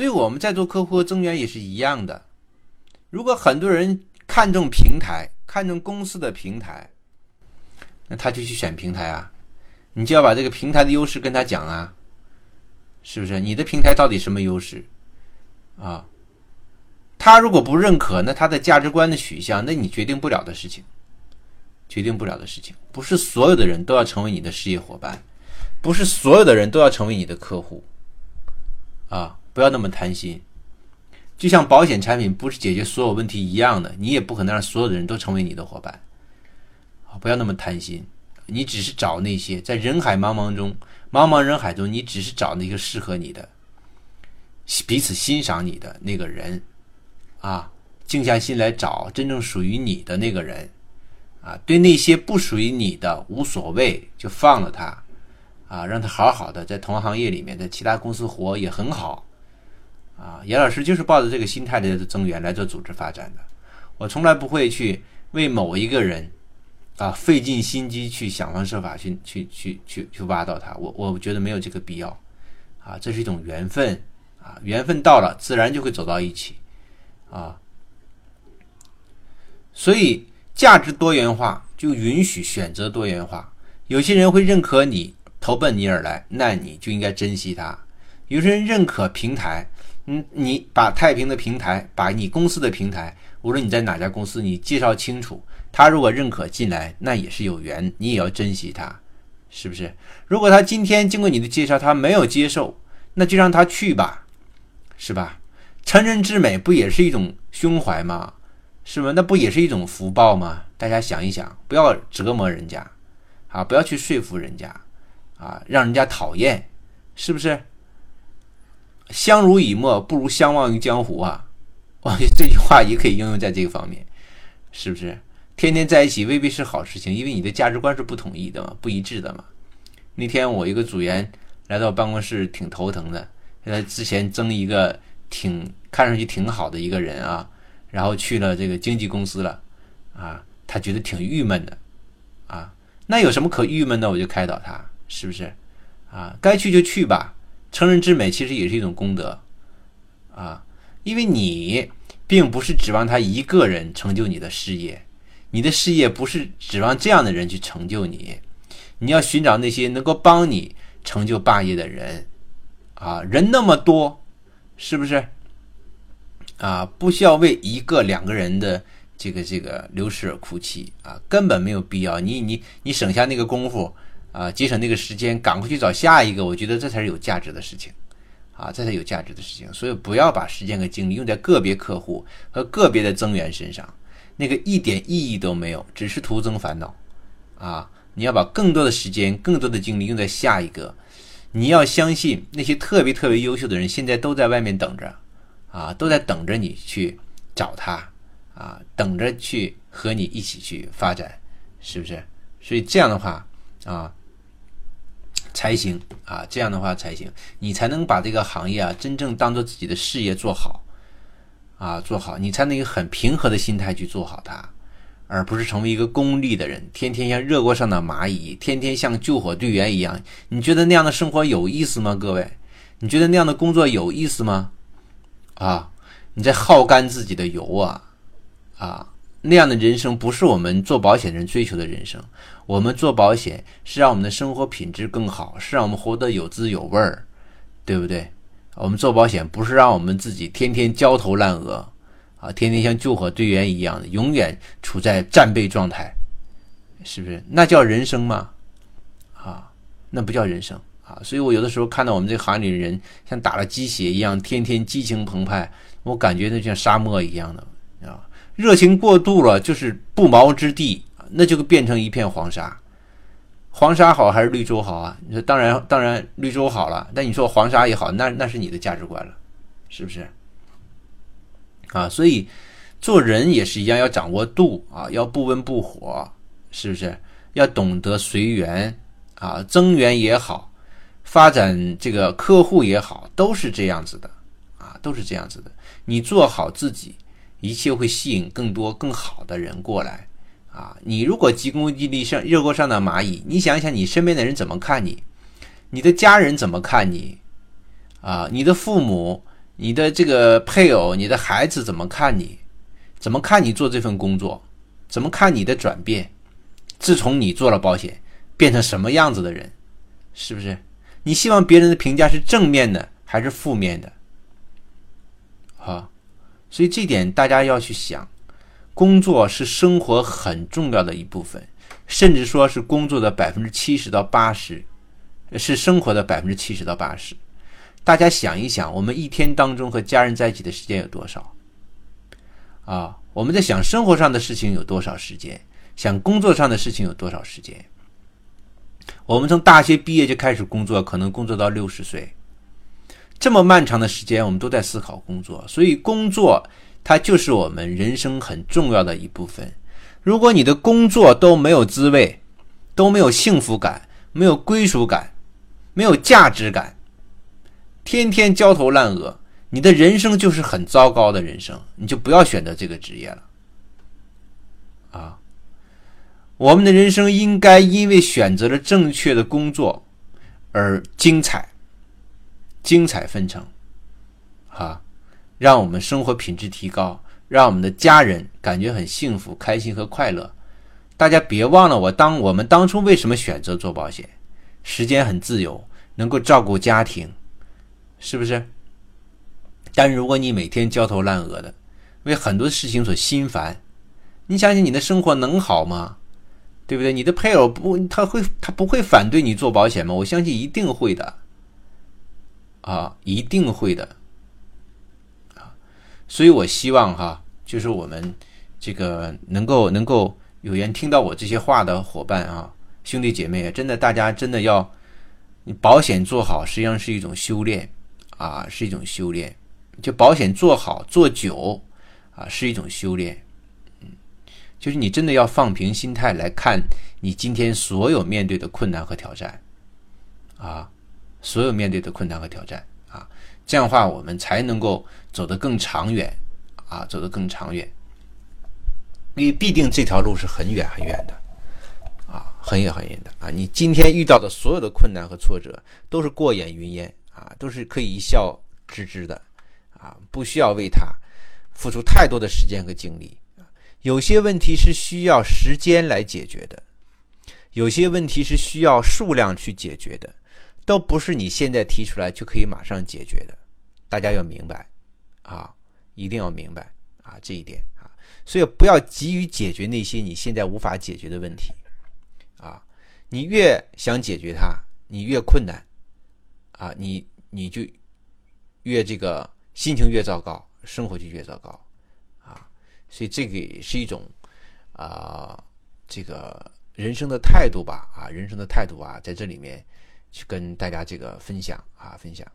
所以我们在做客户和增员也是一样的。如果很多人看重平台，看重公司的平台，那他就去选平台啊。你就要把这个平台的优势跟他讲啊，是不是？你的平台到底什么优势啊？他如果不认可，那他的价值观的取向，那你决定不了的事情，决定不了的事情，不是所有的人都要成为你的事业伙伴，不是所有的人都要成为你的客户啊。不要那么贪心，就像保险产品不是解决所有问题一样的，你也不可能让所有的人都成为你的伙伴。啊，不要那么贪心，你只是找那些在人海茫茫中、茫茫人海中，你只是找那个适合你的、彼此欣赏你的那个人，啊，静下心来找真正属于你的那个人，啊，对那些不属于你的无所谓，就放了他，啊，让他好好的在同行业里面，在其他公司活也很好。啊，严老师就是抱着这个心态的增援来做组织发展的。我从来不会去为某一个人啊费尽心机去想方设法去去去去去挖到他。我我觉得没有这个必要啊，这是一种缘分啊，缘分到了自然就会走到一起啊。所以价值多元化就允许选择多元化。有些人会认可你投奔你而来，那你就应该珍惜他。有些人认可平台。嗯，你把太平的平台，把你公司的平台，无论你在哪家公司，你介绍清楚，他如果认可进来，那也是有缘，你也要珍惜他，是不是？如果他今天经过你的介绍，他没有接受，那就让他去吧，是吧？成人之美不也是一种胸怀吗？是吧？那不也是一种福报吗？大家想一想，不要折磨人家，啊，不要去说服人家，啊，让人家讨厌，是不是？相濡以沫不如相忘于江湖啊！我觉得这句话也可以应用在这个方面，是不是？天天在一起未必是好事情，因为你的价值观是不统一的嘛，不一致的嘛。那天我一个组员来到办公室，挺头疼的。他之前争一个挺看上去挺好的一个人啊，然后去了这个经纪公司了啊，他觉得挺郁闷的啊。那有什么可郁闷的？我就开导他，是不是？啊，该去就去吧。成人之美其实也是一种功德，啊，因为你并不是指望他一个人成就你的事业，你的事业不是指望这样的人去成就你，你要寻找那些能够帮你成就霸业的人，啊，人那么多，是不是？啊，不需要为一个两个人的这个这个流失而哭泣啊，根本没有必要，你你你省下那个功夫。啊，节省那个时间，赶快去找下一个，我觉得这才是有价值的事情，啊，这才有价值的事情。所以不要把时间和精力用在个别客户和个别的增员身上，那个一点意义都没有，只是徒增烦恼。啊，你要把更多的时间、更多的精力用在下一个。你要相信那些特别特别优秀的人，现在都在外面等着，啊，都在等着你去找他，啊，等着去和你一起去发展，是不是？所以这样的话，啊。才行啊，这样的话才行，你才能把这个行业啊真正当做自己的事业做好啊，做好，你才能以很平和的心态去做好它，而不是成为一个功利的人，天天像热锅上的蚂蚁，天天像救火队员一样。你觉得那样的生活有意思吗？各位，你觉得那样的工作有意思吗？啊，你在耗干自己的油啊，啊。那样的人生不是我们做保险人追求的人生。我们做保险是让我们的生活品质更好，是让我们活得有滋有味儿，对不对？我们做保险不是让我们自己天天焦头烂额啊，天天像救火队员一样的，永远处在战备状态，是不是？那叫人生吗？啊，那不叫人生啊！所以我有的时候看到我们这行里的人像打了鸡血一样，天天激情澎湃，我感觉那像沙漠一样的啊。热情过度了，就是不毛之地，那就变成一片黄沙。黄沙好还是绿洲好啊？你说当然，当然绿洲好了。但你说黄沙也好，那那是你的价值观了，是不是？啊，所以做人也是一样，要掌握度啊，要不温不火，是不是？要懂得随缘啊，增援也好，发展这个客户也好，都是这样子的啊，都是这样子的。你做好自己。一切会吸引更多更好的人过来，啊！你如果急功近利，像热锅上的蚂蚁，你想想你身边的人怎么看你？你的家人怎么看你？啊！你的父母、你的这个配偶、你的孩子怎么看你？怎么看你做这份工作？怎么看你的转变？自从你做了保险，变成什么样子的人？是不是？你希望别人的评价是正面的还是负面的？好，所以这点大家要去想。工作是生活很重要的一部分，甚至说是工作的百分之七十到八十，是生活的百分之七十到八十。大家想一想，我们一天当中和家人在一起的时间有多少？啊，我们在想生活上的事情有多少时间？想工作上的事情有多少时间？我们从大学毕业就开始工作，可能工作到六十岁，这么漫长的时间，我们都在思考工作。所以，工作它就是我们人生很重要的一部分。如果你的工作都没有滋味，都没有幸福感，没有归属感，没有价值感。天天焦头烂额，你的人生就是很糟糕的人生，你就不要选择这个职业了。啊，我们的人生应该因为选择了正确的工作而精彩，精彩纷呈，哈，让我们生活品质提高，让我们的家人感觉很幸福、开心和快乐。大家别忘了，我当我们当初为什么选择做保险？时间很自由，能够照顾家庭。是不是？但如果你每天焦头烂额的，为很多事情所心烦，你想想你的生活能好吗？对不对？你的配偶不，他会他不会反对你做保险吗？我相信一定会的，啊，一定会的，啊，所以我希望哈，就是我们这个能够能够有缘听到我这些话的伙伴啊，兄弟姐妹，真的大家真的要，你保险做好，实际上是一种修炼。啊，是一种修炼，就保险做好做久，啊，是一种修炼。嗯，就是你真的要放平心态来看你今天所有面对的困难和挑战，啊，所有面对的困难和挑战，啊，这样的话我们才能够走得更长远，啊，走得更长远。因为必定这条路是很远很远的，啊，很远很远的啊。你今天遇到的所有的困难和挫折都是过眼云烟。啊，都是可以一笑置之的，啊，不需要为他付出太多的时间和精力。有些问题是需要时间来解决的，有些问题是需要数量去解决的，都不是你现在提出来就可以马上解决的。大家要明白，啊，一定要明白。啊这一点。啊，所以不要急于解决那些你现在无法解决的问题，啊，你越想解决它，你越困难。啊，你你就越这个心情越糟糕，生活就越糟糕，啊，所以这个也是一种啊，这个人生的态度吧，啊，人生的态度啊，在这里面去跟大家这个分享啊，分享。